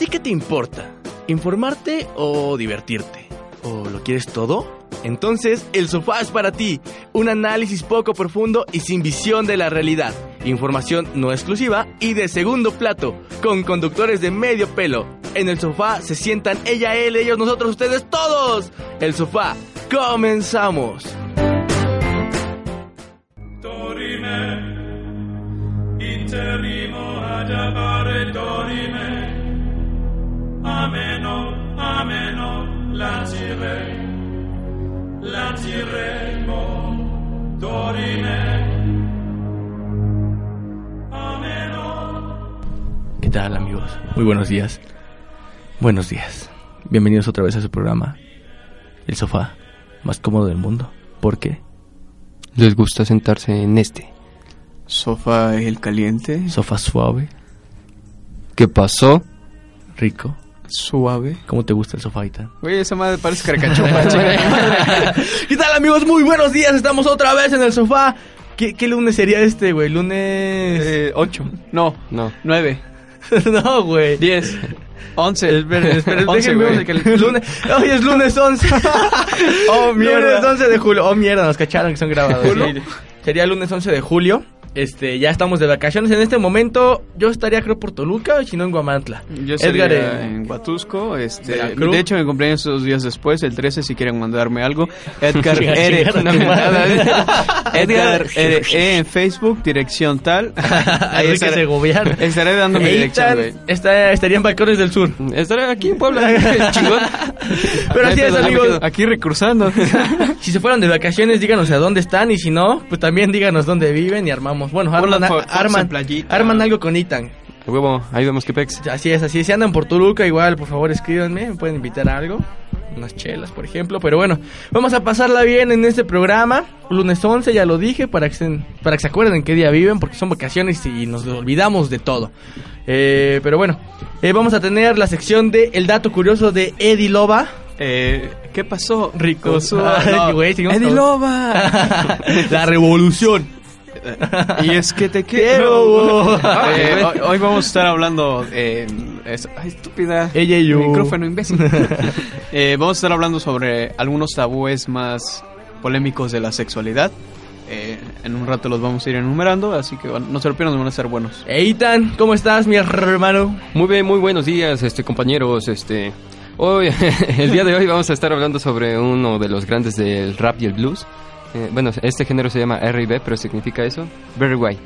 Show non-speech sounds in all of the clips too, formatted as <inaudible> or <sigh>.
ti qué te importa? ¿Informarte o divertirte? ¿O lo quieres todo? Entonces, el sofá es para ti. Un análisis poco profundo y sin visión de la realidad. Información no exclusiva y de segundo plato, con conductores de medio pelo. En el sofá se sientan ella, él, ellos, nosotros, ustedes, todos. El sofá. Comenzamos. Ameno, ameno, lancirei, lanciremo, dorime, ameno. ¿Qué tal amigos? Muy buenos días. Buenos días. Bienvenidos otra vez a su programa. El sofá más cómodo del mundo. ¿Por qué? Les gusta sentarse en este. Sofá el caliente, Sofá suave, ¿Qué pasó? rico. Suave. ¿Cómo te gusta el sofá, Itan? Oye, esa madre parece caracachopa. chica. <laughs> ¿Qué tal amigos? Muy buenos días. Estamos otra vez en el sofá. ¿Qué, qué lunes sería este, güey? Lunes... Eh, ocho. No, No. nueve, <laughs> no, güey. diez, once. Esperen, esperen, <laughs> Once, déjenme güey. ver que el lunes... Hoy es lunes 11. Oh, mierda. Lunes 11 de julio. Oh, mierda, nos cacharon que son grabados. ¿Julio? Sería lunes 11 de julio. Este, ya estamos de vacaciones. En este momento, yo estaría creo por Toluca, o si no en Guamantla. Yo Edgar Edgar en- en Huatusco, este, Veracruz. de hecho mi cumpleaños dos días después, el 13 si quieren mandarme algo. <laughs> Edgar chinga, no, <laughs> madre. Edgar R. E en Facebook, dirección tal. <laughs> Ahí estaré, Segoviano. estaré dando mi dirección, güey. estaría en Balcones del Sur. Estaré aquí en Puebla. Chingón. Pero así es, amigos. Aquí recursando. Si se fueron de vacaciones, díganos a dónde están. Y si no, pues también díganos dónde viven y armamos. Bueno, arman, arman, en playita. arman algo con Itan. Huevo, ahí vemos que pex. Así es, así es. Si andan por Toluca, igual, por favor, escríbanme. Me pueden invitar a algo. Unas chelas, por ejemplo. Pero bueno, vamos a pasarla bien en este programa. Lunes 11, ya lo dije, para que, se, para que se acuerden qué día viven, porque son vacaciones y nos olvidamos de todo. Eh, pero bueno, eh, vamos a tener la sección de El dato curioso de Eddie Loba. Eh, ¿Qué pasó? Rico. <laughs> No, güey, Eddie Loba. <laughs> la revolución. <laughs> y es que te Quiero. quiero. <laughs> Eh, hoy, hoy vamos a estar hablando. Eh, es- ay, estúpida. Ella y yo. Micrófono, imbécil. <laughs> Eh, vamos a estar hablando sobre algunos tabúes más polémicos de la sexualidad. Eh, en un rato los vamos a ir enumerando, así que van- no se lo pierdan, van a ser buenos. Eitan, ¿cómo estás, mi hermano? Muy bien, muy buenos días, este compañeros, este hoy el día de hoy vamos a estar hablando sobre uno de los grandes del rap y el blues. Eh, bueno, este género se llama R&B, pero significa eso, very white.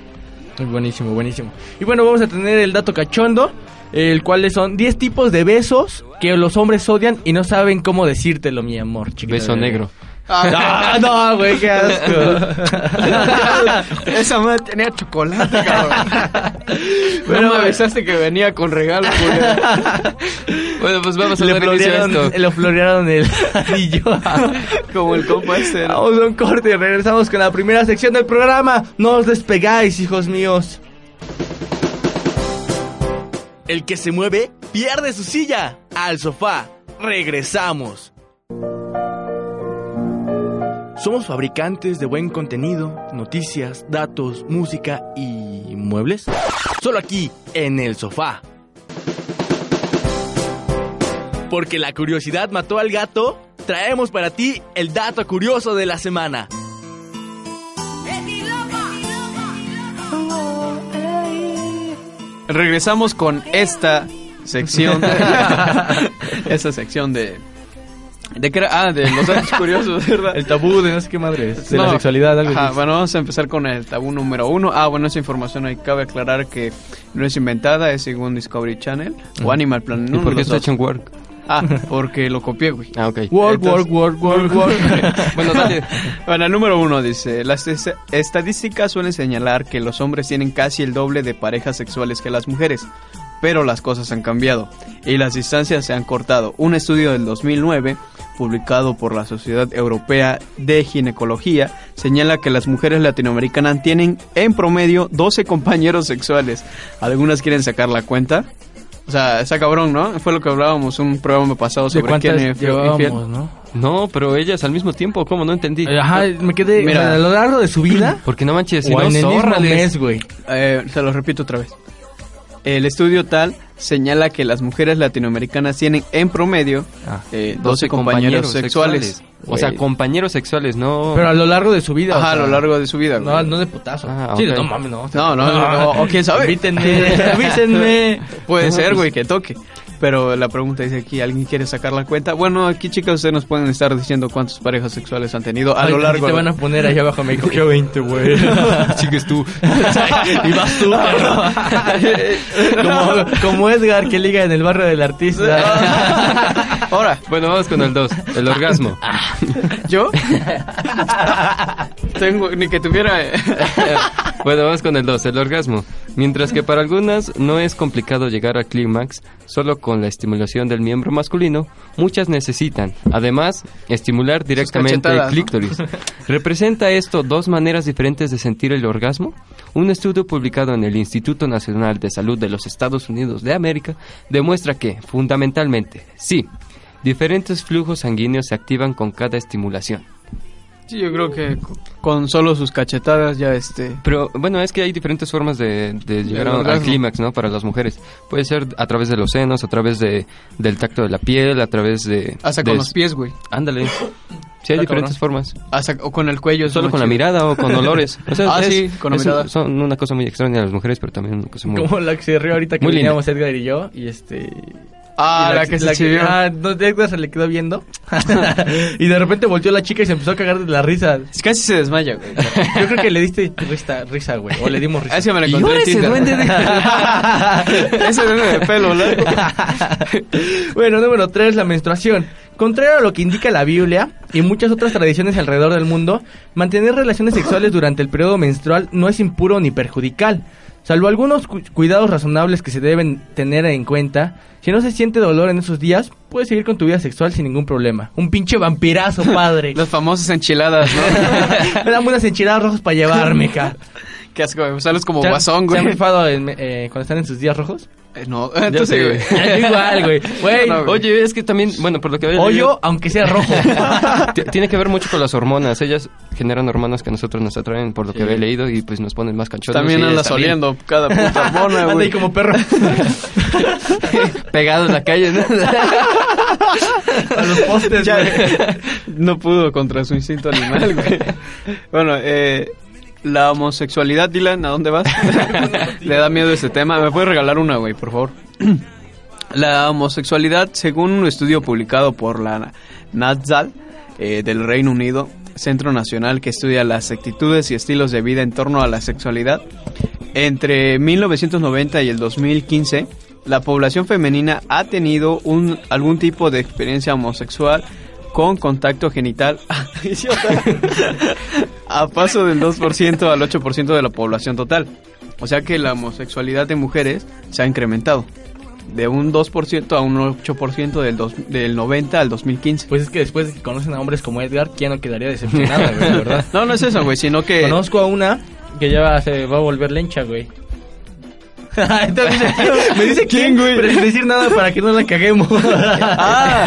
Buenísimo, buenísimo. Y bueno, vamos a tener el dato cachondo, el cual son 10 tipos de besos que los hombres odian y no saben cómo decírtelo, mi amor, chiquita Beso negro. Ah, no, güey, qué asco. Esa madre tenía chocolate, cabrón. Pero- no me avisaste que venía con regalo. Bueno, pues vamos a Le florearon, esto. le florearon el anillo. Como el compa este. ¿no? Vamos a un corte y regresamos con la primera sección del programa. No os despegáis, hijos míos. El que se mueve pierde su silla. Al sofá. Regresamos. Somos fabricantes de buen contenido, noticias, datos, música y muebles. Solo aquí, en el sofá. Porque la curiosidad mató al gato, traemos para ti el dato curioso de la semana. Regresamos con esta sección. <laughs> <laughs> esta sección de. ¿De qué era? Ah, de los datos <laughs> curiosos, ¿verdad? El tabú de no sé qué madre es, de la No. sexualidad, algo Ajá, así. bueno, vamos a empezar con el tabú número uno. Ah, bueno, esa información ahí cabe aclarar que no es inventada, es según Discovery Channel o Animal Planet. ¿Y uno por qué está hecho en Work? Ah, porque lo copié, güey. Ah, ok. Work, Entonces- work, work, work, work. <laughs> Bueno, dale. Bueno, el número uno dice, las es- estadísticas suelen señalar que los hombres tienen casi el doble de parejas sexuales que las mujeres, pero las cosas han cambiado y las distancias se han cortado. Un estudio del 2009, publicado por la Sociedad Europea de Ginecología, señala que las mujeres latinoamericanas tienen en promedio 12 compañeros sexuales. ¿Algunas quieren sacar la cuenta? O sea, está cabrón, ¿no? Fue lo que hablábamos un programa pasado ¿De sobre quién es fiel- infiel. no? No, pero ellas al mismo tiempo, ¿cómo? No entendí. Eh, Ajá, me quedé, Mira. o sea, a lo largo de su vida, <clears throat> Porque no manches, si no, en el mismo mes, güey. Eh, se lo repito otra vez. El estudio tal señala que las mujeres latinoamericanas tienen en promedio Ah, eh, 12 compañeros, sexuales. O sea, Güey. compañeros sexuales, no... Pero a lo largo de su vida. Ajá, o a sea, lo largo de su vida. No, güey. no de putazo. Ah, Sí, ok. no mames, no. No, no, no, no, o quién sabe. Avítenme, avísenme. <laughs> Puede No, ser, pues- güey, que toque. Pero la pregunta dice aquí, ¿alguien quiere sacar la cuenta? Bueno, aquí chicas, ustedes nos pueden estar diciendo cuántas parejas sexuales han tenido a Ay, lo largo te van a poner ahí abajo, me cogió 20, güey. <laughs> Sigues tú. <laughs> y vas tú, <laughs> como, como Edgar que liga en el barrio del artista. Ahora, Bueno, vamos con el 2, el orgasmo. ¿yo? Tengo, ni que tuviera... eh, Bueno, vamos con el 2, el orgasmo. Mientras que para algunas no es complicado llegar al clímax solo con la estimulación del miembro masculino, muchas necesitan, además, estimular directamente el clítoris. <laughs> ¿Representa esto dos maneras diferentes de sentir el orgasmo? Un estudio publicado en el Instituto Nacional de Salud de los Estados Unidos de América demuestra que, fundamentalmente, sí, diferentes flujos sanguíneos se activan con cada estimulación. Sí, yo creo que con solo sus cachetadas ya este... Pero bueno, es que hay diferentes formas de, de llegar a- al clímax, ¿no? Para las mujeres. Puede ser a través de los senos, a través de, del tacto de la piel, a través de... Hasta de- con los pies, güey. Ándale. Sí, hay diferentes cabrón. formas. Hasta, o con el cuello. Solo con la mirada o con <laughs> olores. O sea, Ah, es- sí, con la mirada. Son una cosa muy extraña las mujeres, pero también una cosa muy... Como la que se rió ahorita que Muy veníamos Edgar y yo. Y este. Ah, la, que se la chivió. Ah, no, Edgar se le quedó viendo. <laughs> y de repente volteó la chica y se empezó a cagar de la risa. Casi se desmaya, güey. Yo creo que le diste risa, risa güey. O le dimos risa. Ah, es que me la encontré en Tinder. duende de- <laughs> ese duende de pelo largo. <laughs> bueno, número 3, la menstruación. Contrario a lo que indica la Biblia y muchas otras tradiciones alrededor del mundo, mantener relaciones sexuales durante el periodo menstrual no es impuro ni perjudicial. Salvo algunos cu- cuidados razonables que se deben tener en cuenta, si no se siente dolor en esos días, puedes seguir con tu vida sexual sin ningún problema. Un pinche vampirazo, <laughs> padre. Las famosas enchiladas, ¿no? <laughs> Me dan unas enchiladas rojas para llevarme, <laughs> ca. Qué asco, güey. Sales como ¿Se guasón, ¿Se güey. han rifado en, eh, cuando están en sus días rojos? Eh, no, <laughs> Ya entonces, sé, güey. güey. Yo igual, güey. <laughs> Güey, No, güey. Oye, es que también, bueno, por lo que había hoyo, aunque sea rojo. <laughs> tiene que ver mucho con las hormonas. Ellas generan hormonas que a nosotros nos atraen, por lo que había leído, y pues nos ponen más canchones. También andas oliendo cada puta hormona, Anda ahí güey. como perro. Pegado en la calle, ¿no? A los postes, Ya, güey. no pudo contra su instinto animal, güey. Bueno, eh, la homosexualidad, Dylan, ¿a dónde vas? <laughs> Le da miedo ese tema. ¿Me puedes regalar una, güey, por favor? <clears throat> La homosexualidad, según un estudio publicado por la NATZAL eh, del Reino Unido, Centro Nacional que estudia las actitudes y estilos de vida en torno a la sexualidad, entre 1990 y el 2015, la población femenina ha tenido un, algún tipo de experiencia homosexual con contacto genital <laughs> a paso del 2% al 8% de la población total. O sea que la homosexualidad de mujeres se ha incrementado de un 2% a un 8% del, dos- del 90 al 2015. Pues es que después de que conocen a hombres como Edgar, ¿quién no quedaría decepcionado, güey, verdad? <laughs> No, no es eso, güey, sino que... Conozco a una que ya se va a volver lencha, güey. <laughs> Entonces, me dice quién, güey. Pero sin decir nada para que no la caguemos. <laughs> Ah,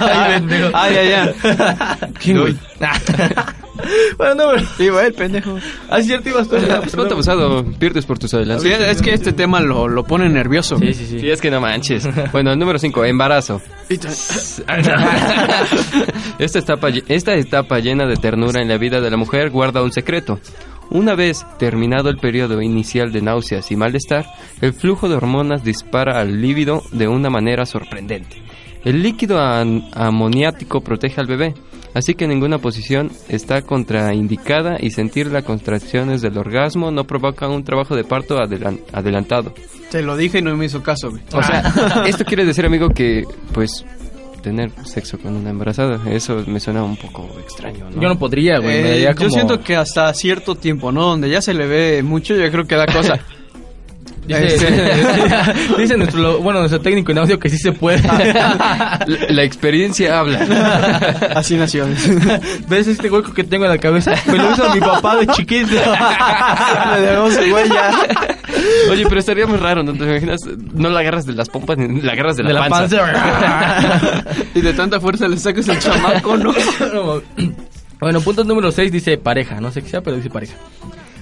Ay, pendejo. ah, ya, ya. ¿Quién, güey? <laughs> bueno, no, pero... Iba el pendejo. Ah, cierto, ibas tú. Pues cuánto pasado pierdes por tus adelantos. Sí, es que este tema lo, lo pone nervioso. Sí, sí, sí. Sí, es que no manches. Bueno, el número 5, embarazo. esta, etapa, esta etapa llena de ternura en la vida de la mujer guarda un secreto. Una vez terminado el periodo inicial de náuseas y malestar, el flujo de hormonas dispara al líbido de una manera sorprendente. El líquido amoniático protege al bebé, así que ninguna posición está contraindicada y sentir las contracciones del orgasmo no provoca un trabajo de parto adelan- adelantado. Te lo dije y no me hizo caso, güey. O sea, <laughs> esto quiere decir, amigo, que pues tener sexo con una embarazada, eso me suena un poco extraño, ¿no? Yo no podría, güey. Eh, Yo como- siento que hasta cierto tiempo, ¿no? Donde ya se le ve mucho, yo creo que da cosa. <laughs> Dice, Este- <laughs> dice nuestro, bueno, nuestro técnico en audio que sí se puede. <laughs> La, la experiencia habla. Así nació. ¿Ves este hueco que tengo en la cabeza? Me lo hizo mi papá de chiquito. Le igual ya. Oye, pero estaría muy raro, ¿no te imaginas? No la agarras de las pompas ni la agarras de la, de la panza. panza. <laughs> Y de tanta fuerza le sacas el chamaco, ¿no? <laughs> bueno, punto número 6 dice pareja. No sé qué sea, pero dice pareja.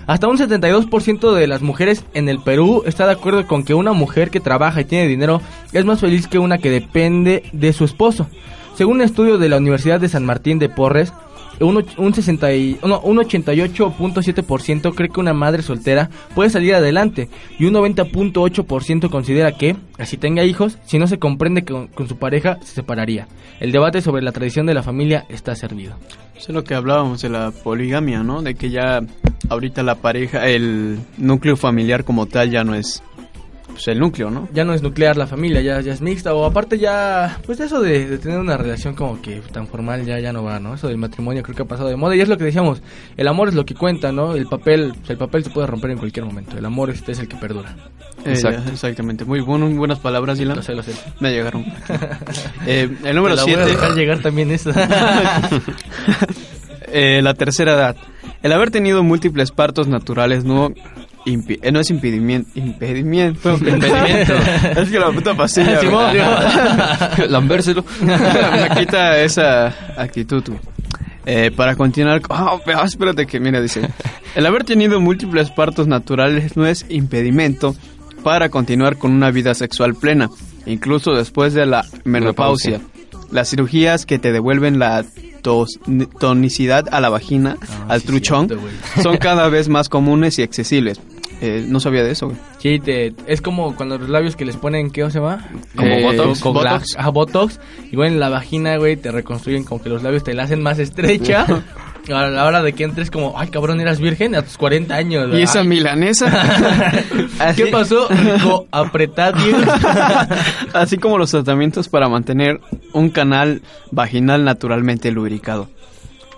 Hasta un 72% de las mujeres en el Perú está de acuerdo con que una mujer que trabaja y tiene dinero es más feliz que una que depende de su esposo. Según un estudio de la Universidad de San Martín de Porres, un, un, 60 y- no, un 88.7% cree que una madre soltera puede salir adelante y un 90.8% considera que, así tenga hijos, si no se comprende con, con su pareja, se separaría. El debate sobre la tradición de la familia está servido. Eso es lo que hablábamos de la poligamia, ¿no? De que ya ahorita la pareja, el núcleo familiar como tal ya no es pues, el núcleo, ¿no? Ya no es nuclear la familia, ya, ya es mixta, o aparte ya, pues eso de, de tener una relación como que tan formal ya, ya no va, ¿no? Eso del matrimonio creo que ha pasado de moda y es lo que decíamos, el amor es lo que cuenta, ¿no? El papel, el papel se puede romper en cualquier momento, el amor este es el que perdura. Eh, Exacto. exactamente. Muy bueno, muy buenas palabras, Dylan. Lo sé, lo sé. Me llegaron. <laughs> Eh, el número Te la voy a 7. dejar llegar también esa. <laughs> Eh, la tercera edad. El haber tenido múltiples partos naturales no, impi- eh, no es impedimento. Impedimiento. <laughs> Impedimento. es que la puta pastilla. Güey. <laughs> Lambérselo. Me quita esa actitud. güey. Eh, para continuar. Ah, pero espérate que, mira, dice. El haber tenido múltiples partos naturales no es impedimento para continuar con una vida sexual plena, incluso después de la menopausia. Las cirugías que te devuelven la tonicidad a la vagina, Ah, al sí, truchón, cierto, son cada vez más comunes y accesibles. Eh, no sabía de eso, güey. Sí, te- es como cuando los labios que les ponen, ¿qué se llama? Como Eh, Botox. con Botox. la- ajá, Botox. Y bueno, en la vagina, güey, te reconstruyen como que los labios te la hacen más estrecha. <laughs> a la hora de que entres como, ay, cabrón, eras virgen a tus 40 años. Y esa milanesa. <laughs> ¿Qué pasó? Rico. <laughs> Así como los tratamientos para mantener un canal vaginal naturalmente lubricado.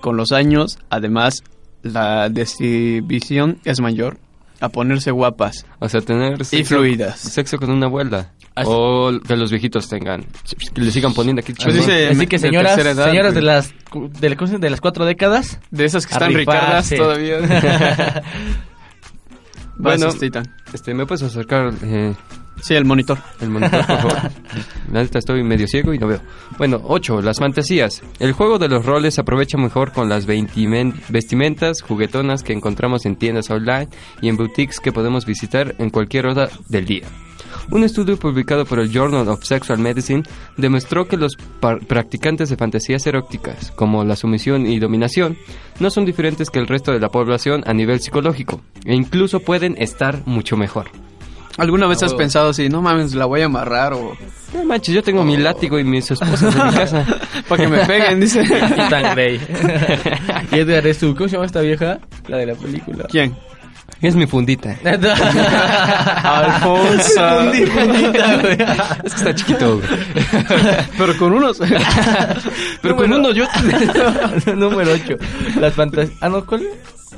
Con los años, además, la distribución es mayor a ponerse guapas O sea, tener y sexo, fluidas. sexo con una abuela. Así- O que los viejitos tengan. Que le sigan poniendo aquí. Pues dice- Así que de señoras, edad, señoras de las, de, la- de las cuatro décadas. De esas que están ricardas todavía. <laughs> Bueno. Este, ¿me puedes acercar eh, Sí, el monitor. el monitor, por favor? <laughs> La neta estoy medio ciego y no veo. Bueno, 8. Las fantasías. El juego de los roles se aprovecha mejor con las vestimentas juguetonas que encontramos en tiendas online y en boutiques que podemos visitar en cualquier hora del día. Un estudio publicado por el Journal of Sexual Medicine demostró que los practicantes de fantasías eróticas, como la sumisión y dominación, no son diferentes que el resto de la población a nivel psicológico, e incluso pueden estar mucho mejor. ¿Alguna vez has pensado así, no mames, la voy a amarrar o No manches, yo tengo mi látigo y mis esposas en mi casa. <laughs> para que me peguen? Dice. Y tan Grey. y Edgar es tu- ¿cómo se llama esta vieja? La de la película. ¿Quién? Es mi fundita. <laughs> Alfonso. <laughs> Fundi- fundita, güey. Es que está chiquito. güey. Pero con unos. Pero con uno yo... Número 8. Las fantasías. Ah, no, ¿cuál?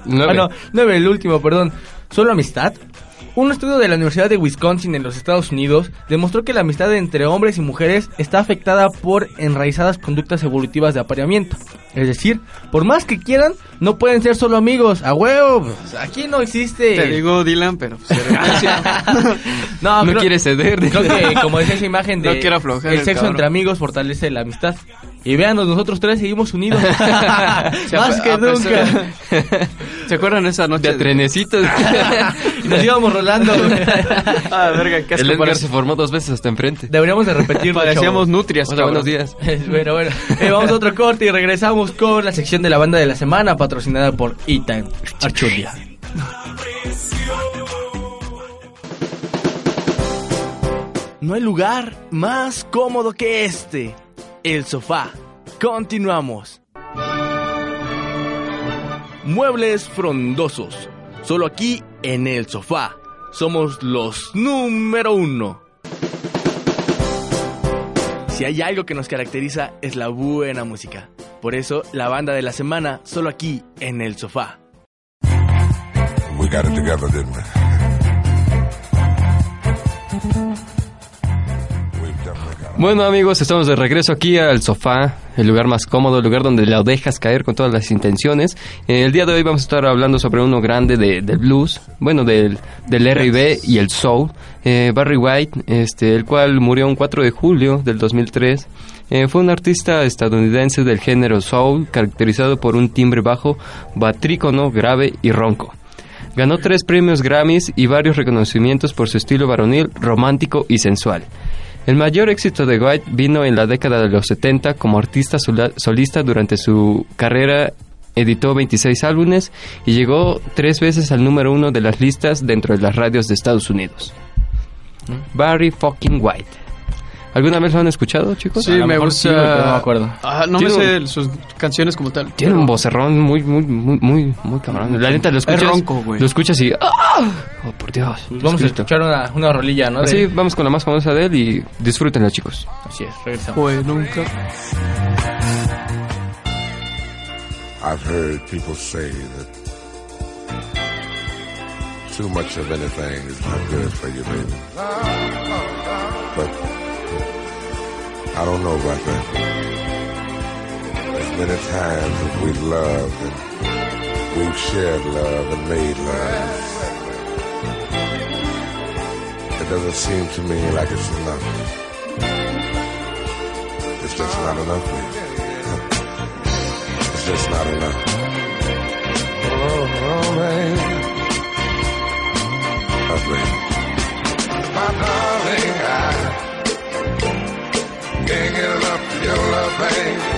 Nueve. Ah, no, 9, el último, perdón. ¿Solo amistad? Un estudio de la Universidad de Wisconsin en los Estados Unidos demostró que la amistad entre hombres y mujeres está afectada por enraizadas conductas evolutivas de apareamiento. Es decir, por más que quieran, no pueden ser solo amigos. A huevo, pues, aquí no existe. Te digo Dylan, pero pues, <laughs> no, No quiere ceder. Creo que como decía esa imagen de No quiero aflojar el el sexo cabrón. entre amigos fortalece la amistad. Y véanos, nosotros tres seguimos unidos. <laughs> <laughs> Más que nunca. ¿Se acuerdan esa noche? De trenecitos. <laughs> nos íbamos rolando. Ah, verga, qué asco El Edgar se formó dos veces hasta enfrente. Deberíamos de repetirlo. Parecíamos nutrias, Hola, buenos días. bueno, bueno. Eh, vamos a otro corte y regresamos con la sección de la banda de la semana patrocinada por E-Time Archulia. No hay lugar más cómodo que este, el sofá. Continuamos. Muebles frondosos, solo aquí en el sofá. Somos los número uno. Si hay algo que nos caracteriza es la buena música. Por eso, la banda de la semana, solo aquí en el sofá. Bueno amigos, estamos de regreso aquí al sofá, el lugar más cómodo, el lugar donde la dejas caer con todas las intenciones. El día de hoy vamos a estar hablando sobre uno grande de- del blues, bueno, del, del R&B y el soul, eh, Barry White, este, el cual murió un 4 de julio del 2003. Eh, fue un artista estadounidense del género soul, caracterizado por un timbre bajo, batrícono, grave y ronco. Ganó tres premios Grammys y varios reconocimientos por su estilo varonil, romántico y sensual. El mayor éxito de White vino en la década de los 70 como artista solista durante su carrera. Editó 26 álbumes y llegó tres veces al número uno de las listas dentro de las radios de Estados Unidos. Barry fucking White. ¿Alguna vez lo han escuchado, chicos? Sí, me gusta. sí, pero no me acuerdo. Ah, no me Tiene sé un- sus canciones como tal. Tiene pero- un vocerrón muy, muy, muy, muy, muy cabrón. La neta lo escuchas. ronco, güey. Lo escuchas y. ¡ah! Oh, por Dios. Pues vamos a Jesucristo. escuchar una, una rolilla, ¿no? De- Así, vamos con la más famosa de él y disfrútenla, chicos. Así es, regresamos. Fue nunca. I've heard people say that too much of anything is not good for you, baby. But I don't know about that. As many times as we've loved and we've shared love and made love, it doesn't seem to me like it's enough. It's just not enough, baby. It's just not enough. Oh, oh baby. My darling, I can't get enough of your love, babe.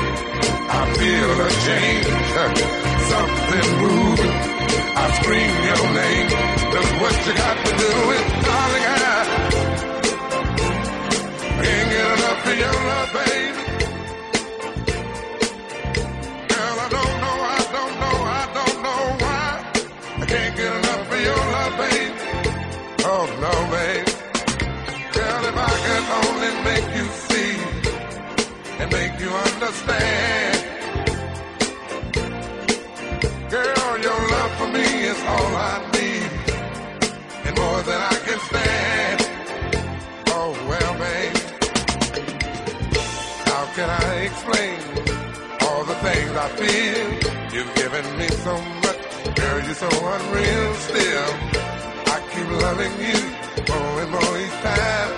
change, something moving. I scream your name. Look what you got to do it, darling. I can't get enough of your love, baby. Girl, I don't know, I don't know, I don't know why. I can't get enough of your love, baby. Oh no, babe. Girl, if I could only make you see and make you understand. All I need and more than I can stand. Oh well, babe. How can I explain all the things I feel? You've given me so much, girl, you're so unreal still. I keep loving you more and more each time.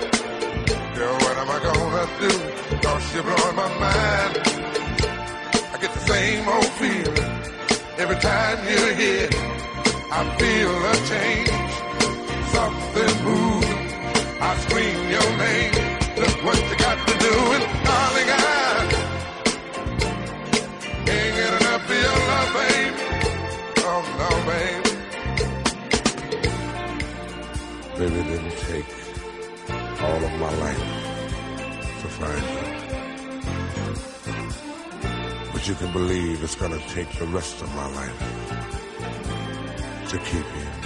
Girl, what am I gonna do? Cause you're blowing my mind. I get the same old feeling every time you're here. I feel a change, something moving. I scream your name. Look what you got to do, and darling, I can't get enough of your love, babe. Oh no, babe. Baby, didn't take all of my life to find you. But you can believe it's gonna take the rest of my life to keep you.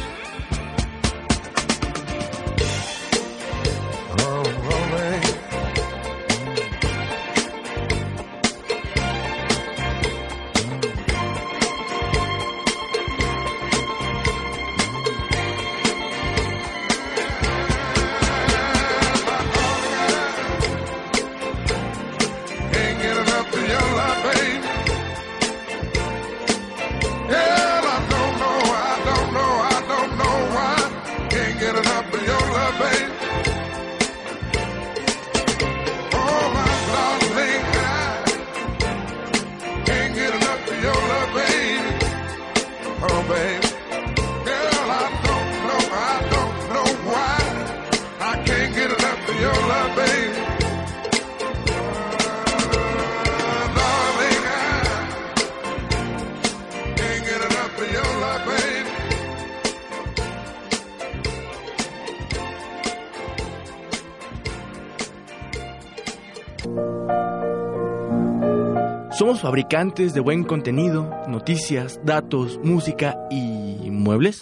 Somos fabricantes de buen contenido, noticias, datos, música y muebles.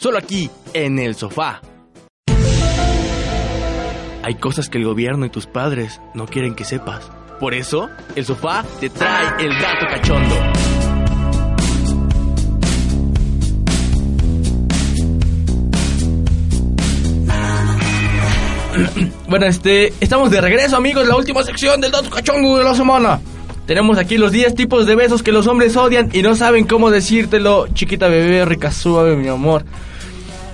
Solo aquí, en el sofá. Hay cosas que el gobierno y tus padres no quieren que sepas. Por eso, el sofá te trae el dato cachondo. <clears throat> Bueno, este, estamos de regreso, amigos, la última sección del dato cachondo de la semana. Tenemos aquí los 10 tipos de besos que los hombres odian y no saben cómo decírtelo. Chiquita bebé, rica suave, mi amor.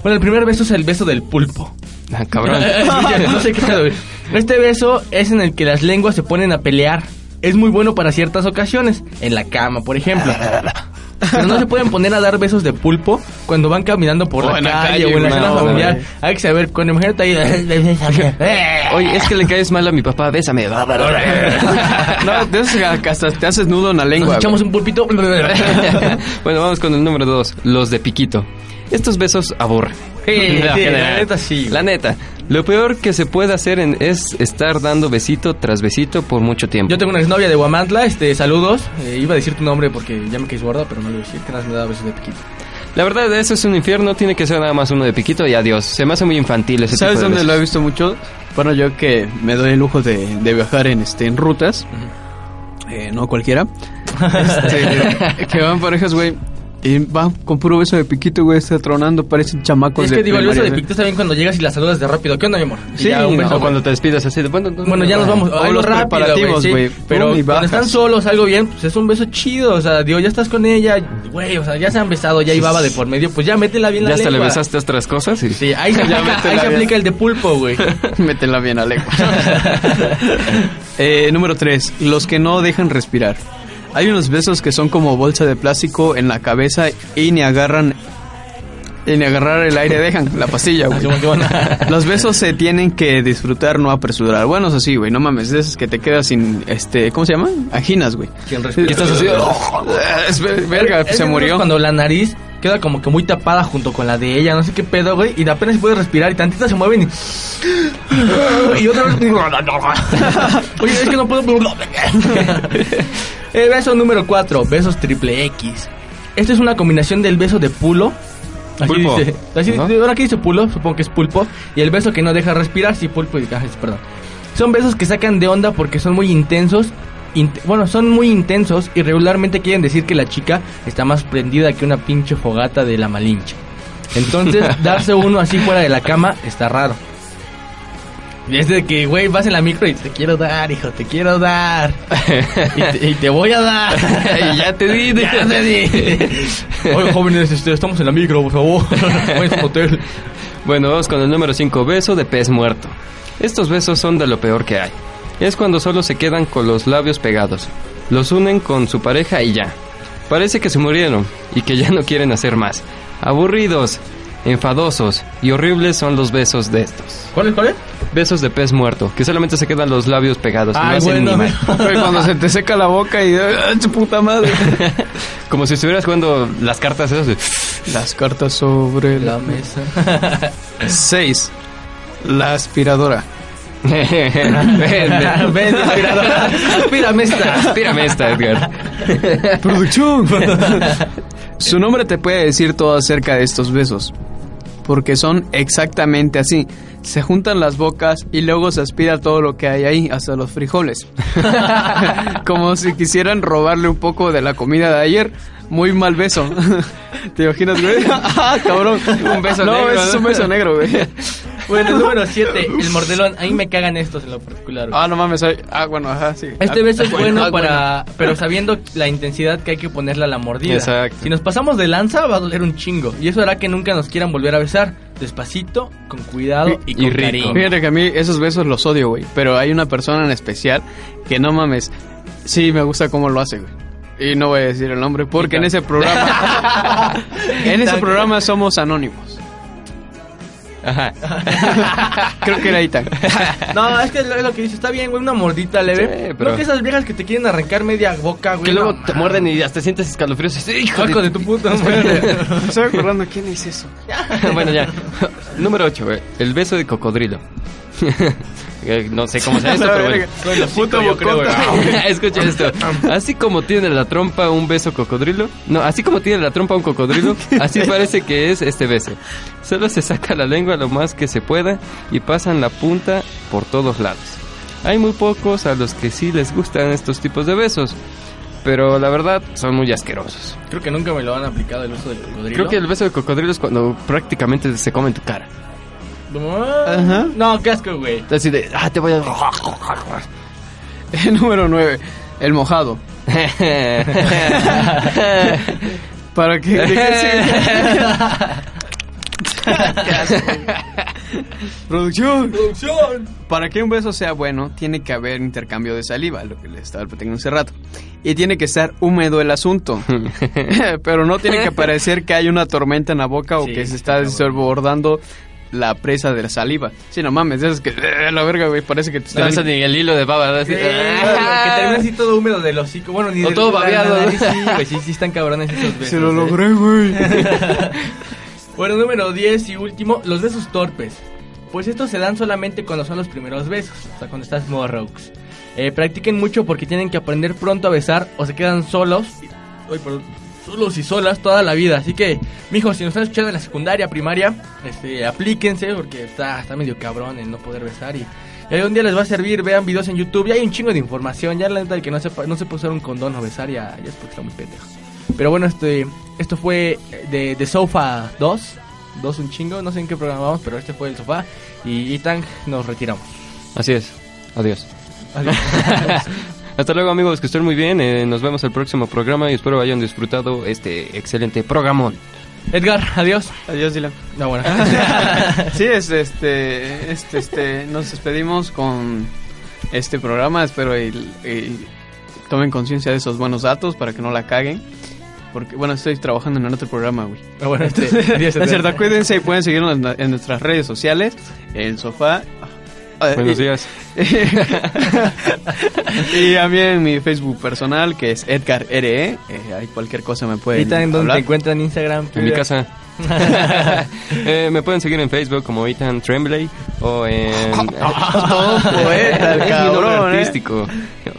Bueno, el primer beso es el beso del pulpo. <laughs> Ah, cabrón. <laughs> no sé qué pedo, güey. Este beso es en el que las lenguas se ponen a pelear. Es muy bueno para ciertas ocasiones, en la cama, por ejemplo. <laughs> Pero no se pueden poner a dar besos de pulpo cuando van caminando por O la calle, calle, o en la zona No, familiar. Hay que saber, cuando imagínate ahí. <laughs> Oye, es que le caes mal a mi papá, bésame. <laughs> No, que hasta te haces nudo en la lengua. Nos echamos un pulpito. <laughs> bueno, vamos con el número dos, los de piquito. Estos besos aburren. Sí, <laughs> sí, la neta sí. La neta. Lo peor que se puede hacer en- es estar dando besito tras besito por mucho tiempo. Yo tengo una exnovia de Guamantla, este, saludos. Eh, iba a decir tu nombre porque ya me caes gorda, pero no le voy a decir que nada me da besos de piquito. La verdad, eso es un infierno. Tiene que ser nada más uno de piquito y adiós. Se me hace muy infantil ese ¿Sabes tipo de dónde lo he visto mucho? Bueno, yo que me doy el lujo de, de viajar en este en rutas, eh, no cualquiera, <laughs> Este, que van parejas, güey, y van con puro beso de piquito, güey, está tronando, parecen chamacos es de que digo, el beso de piquito está bien cuando llegas y la saludas de rápido. ¿Qué onda, mi amor? Y Sí, ya, un beso, o cuando te despidas así de bueno, Bueno, ya nos vamos. O los rápido, preparativos, sí. güey. Pero cuando están solos, algo bien, pues es un beso chido. O sea, digo, ya estás con ella, güey, o sea, ya se han besado, ya ibaba de por medio, pues ya métela bien la Ya hasta le besaste otras cosas y... Sí, ahí se <laughs> Ya aplica, ahí se aplica el de pulpo, güey. <laughs> Métela bien a lengua. <laughs> eh, número 3. Los que no dejan respirar. Hay unos besos que son como bolsa de plástico en la cabeza y ni agarran y ni agarrar el aire dejan la pastilla, güey. Simón, <laughs> Simón. Los besos se tienen que disfrutar, no apresurar. Bueno, eso sí, güey, no mames, de esos que te quedas sin, este, ¿cómo se llama? Anginas, güey. Y estás así, es ver- verga, Es se murió. Cuando la nariz queda como que muy tapada junto con la de ella, no sé qué pedo, güey, y de apenas se puede respirar y tantita se mueven y... <laughs> y otra vez... <laughs> Oye, es que no puedo... El beso número 4, besos triple X. Esta es una combinación del beso de pulo. Así Pulpo, dice, así, ¿no? ahora que dice pulo, supongo que es pulpo. Y el beso que no deja respirar, sí, pulpo y ah, es- perdón. Son besos que sacan de onda porque son muy intensos. int- bueno, son muy intensos y regularmente quieren decir que la chica está más prendida que una pinche fogata de la malincha. Entonces, <laughs> darse uno así fuera de la cama está raro. Y es de que, güey, vas en la micro y te quiero dar, hijo, te quiero dar. y, te, y te voy a dar. <laughs> Y ya te di, <laughs> ya te di. <laughs> Oye, jóvenes, este, estamos en la micro, por favor. Vayan hotel. Bueno, vamos con el número 5, beso de pez muerto. Estos besos son de lo peor que hay. Es cuando solo se quedan con los labios pegados. Los unen con su pareja y ya. Parece que se murieron y que ya no quieren hacer más. Aburridos, enfadosos y horribles son los besos de estos. ¿Cuál es, cuál es? Besos de pez muerto, que solamente se quedan los labios pegados. no Ay, hacen bueno. ni mal. <laughs> Cuando se te seca la boca y ¡ah, su puta madre. <laughs> Como si estuvieras jugando las cartas esas de... <laughs> Las cartas sobre La la mesa. 6. La aspiradora. ven, ven, Ven, aspiradora. Aspírame esta. Aspírame esta, Edgar. Producción. Su nombre te puede decir todo acerca de estos besos. Porque son exactamente así. Se juntan las bocas y luego se aspira todo lo que hay ahí, hasta los frijoles. <laughs> Como si quisieran robarle un poco de la comida de ayer. Muy mal beso. <laughs> ¿Te imaginas, güey? <laughs> ah, cabrón. Un beso no, negro, ese es ¿no? un beso negro, güey. Bueno, el número 7, el mordelón. A mí me cagan estos en lo particular. güey. Ah, no mames. ay- Ah, bueno, ajá, sí. Este Ah, beso es bueno ah, para... Pero sabiendo la intensidad que hay que ponerle a la mordida. Exacto. Si nos pasamos de lanza va a doler un chingo. Y eso hará que nunca nos quieran volver a besar. Despacito, con cuidado y, Y con rico. cariño. Fíjate que a mí esos besos los odio, güey. Pero hay una persona en especial que no mames. Sí, me gusta cómo lo hace, güey. Y no voy a decir el nombre porque en ese programa. <laughs> en ese programa somos anónimos. Ajá. <laughs> Creo que era Itan. <laughs> No, es que es lo que dice, está bien, güey, una mordita leve. Sí, pero- No que esas viejas que te quieren arrancar media boca, güey. Que luego no te muerden y hasta sientes escalofríos. y dices, Hijo Hijo de tu puta madre. Me <laughs> estoy acordando quién es eso. bueno, ya. Número 8, El beso de cocodrilo. <laughs> No sé cómo sea <laughs> esto, pero bueno. Con los Puto yo creo. <laughs> Escucha esto. Así como tiene la trompa un beso cocodrilo. No, así como tiene la trompa un cocodrilo, así parece que es este beso. Solo se saca la lengua lo más que se pueda y pasan la punta por todos lados. Hay muy pocos a los que sí les gustan estos tipos de besos. Pero la verdad son muy asquerosos. Creo que nunca me lo han aplicado el uso del cocodrilo. Creo que el beso de cocodrilo es cuando prácticamente se come en tu cara. Ajá. No, qué asco, güey. Así de, ah, te voy a... <laughs> Número 9. El mojado. <laughs> ¿Para <laughs> sirve? Producción. ¡Producción! Para que un beso sea bueno, tiene que haber intercambio de saliva, lo que le estaba platicando hace rato. Y tiene que estar húmedo el asunto. Pero no tiene que parecer que hay una tormenta en la boca o Sí, que se está desbordando la presa de la saliva. Sí, no mames, es que eh, la verga, güey, parece que te No, están... ni el hilo de baba. ¿no? Así, Sí, ah. que termina así todo húmedo del hocico. Bueno, ni O del- todo de babeado. nariz, Sí, <laughs> güey, sí, sí están cabrones esos besos. Se lo eh. logré, güey. <laughs> Bueno, número 10 y último, los besos torpes. Pues estos se dan solamente cuando son los primeros besos, o sea, cuando estás morrox. Eh, practiquen mucho porque tienen que aprender pronto a besar o se quedan solos, ay, perdón, solos y solas toda la vida. Así que, mijos, si nos están escuchando en la secundaria, primaria, este, aplíquense porque está, está medio cabrón el no poder besar y, y algún día les va a servir, vean videos en YouTube y hay un chingo de información. Ya la neta, el que no sepa, no se puede usar un condón o besar ya, ya es porque está muy pendejo. Pero bueno, este, esto fue de, de Sofa 2. 2 un chingo, no sé en qué programa vamos, pero este fue el sofá. Y Ethan nos retiramos. Así es. Adiós. Adiós. <laughs> Hasta luego amigos, que estén muy bien. eh, nos vemos el próximo programa y espero hayan disfrutado este excelente programón. Edgar, adiós. Adiós, Dylan. No, bueno. <laughs> Sí, es, este, este, este, nos despedimos con este programa. Espero y, y tomen conciencia de esos buenos datos para que no la caguen. Porque, bueno, estoy trabajando en el otro programa, güey. Ah, bueno, este, <laughs> adiós, es cierto, cuídense y pueden seguirnos en, en nuestras redes sociales. El sofá. Ah, Buenos y- días. <laughs> y a mí en mi Facebook personal, que es Edgar RE. eh, ahí cualquier cosa me pueden Ethan, ¿dónde hablar. te encuentran? Instagram. En mi casa. <laughs> Eh, me pueden seguir en Facebook como Ethan Tremblay o en... <laughs> Poeta, el es mi nombre cabrón, ¿eh? artístico.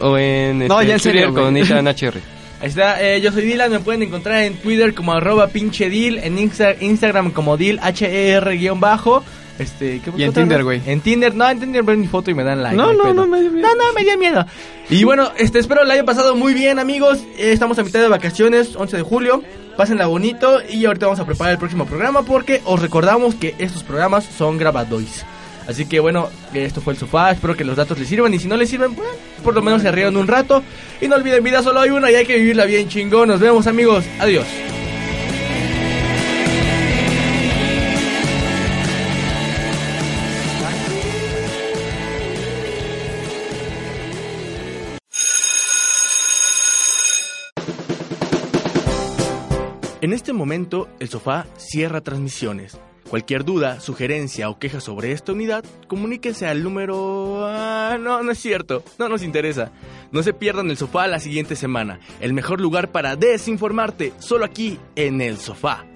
O en No, este, ya en serio, con. Ethan HR. Ahí está, eh, yo soy Dylan, me pueden encontrar en Twitter como arroba pinche Dil, en Insta- Instagram como Dil, H-E-R guion bajo. Este, ¿qué Y en Tinder, güey. En Tinder, no, en Tinder ven mi foto y me dan like. No, no, no, me dio miedo. No, no, me dio miedo. Y bueno, este, espero la hayan pasado muy bien, amigos. Eh, estamos a mitad de vacaciones, 11 de julio. Pásenla bonito y ahorita vamos a preparar el próximo programa porque os recordamos que estos programas son grabados. Así que bueno, esto fue el sofá. Espero que los datos les sirvan. Y si no les sirven, pues por lo menos se rieron un rato. Y no olviden, vida solo hay una y hay que vivirla bien chingón. Nos vemos, amigos. Adiós. En este momento, el sofá cierra transmisiones. Cualquier duda, sugerencia o queja sobre esta unidad, comuníquense al número... Ah, no, no es cierto, no nos interesa. No se pierdan el sofá la siguiente semana, el mejor lugar para desinformarte, solo aquí en el sofá.